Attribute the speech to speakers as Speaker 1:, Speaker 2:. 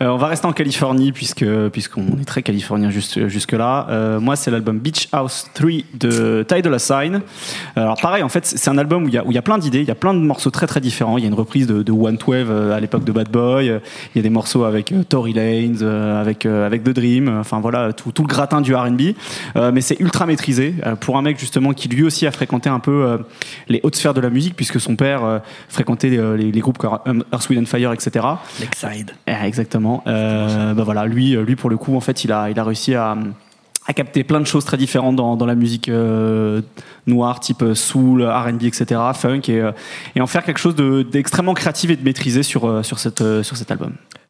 Speaker 1: Euh, on va rester en Californie puisque puisqu'on est très californien juste jusque là. Euh, moi, c'est l'album Beach House 3 de Ty Dolla Sign. Alors pareil, en fait, c'est un album où il y a où il y a plein d'idées, il y a plein de morceaux très très différents. Il y a une reprise de, de One Twelve euh, à l'époque de Bad Boy. Il y a des morceaux avec euh, Tory Lanez, avec avec The Dream. Enfin voilà, tout, tout le gratin du R&B. Mais c'est ultra maîtrisé pour un mec justement qui lui aussi a fréquenté un peu les hautes sphères de la musique puisque son père fréquentait les, les groupes comme Earth, Wind and Fire, etc.
Speaker 2: Lakeside.
Speaker 1: Eh, Euh, bah voilà, lui, lui pour le coup, en fait, il a, il a réussi à, à capter plein de choses très différentes dans, dans la musique euh, noire, type euh, soul, R&B, etc., funk, et, euh, et en faire quelque chose de- d'extrêmement créatif et de maîtrisé sur, euh, sur, cette, euh, sur cet album.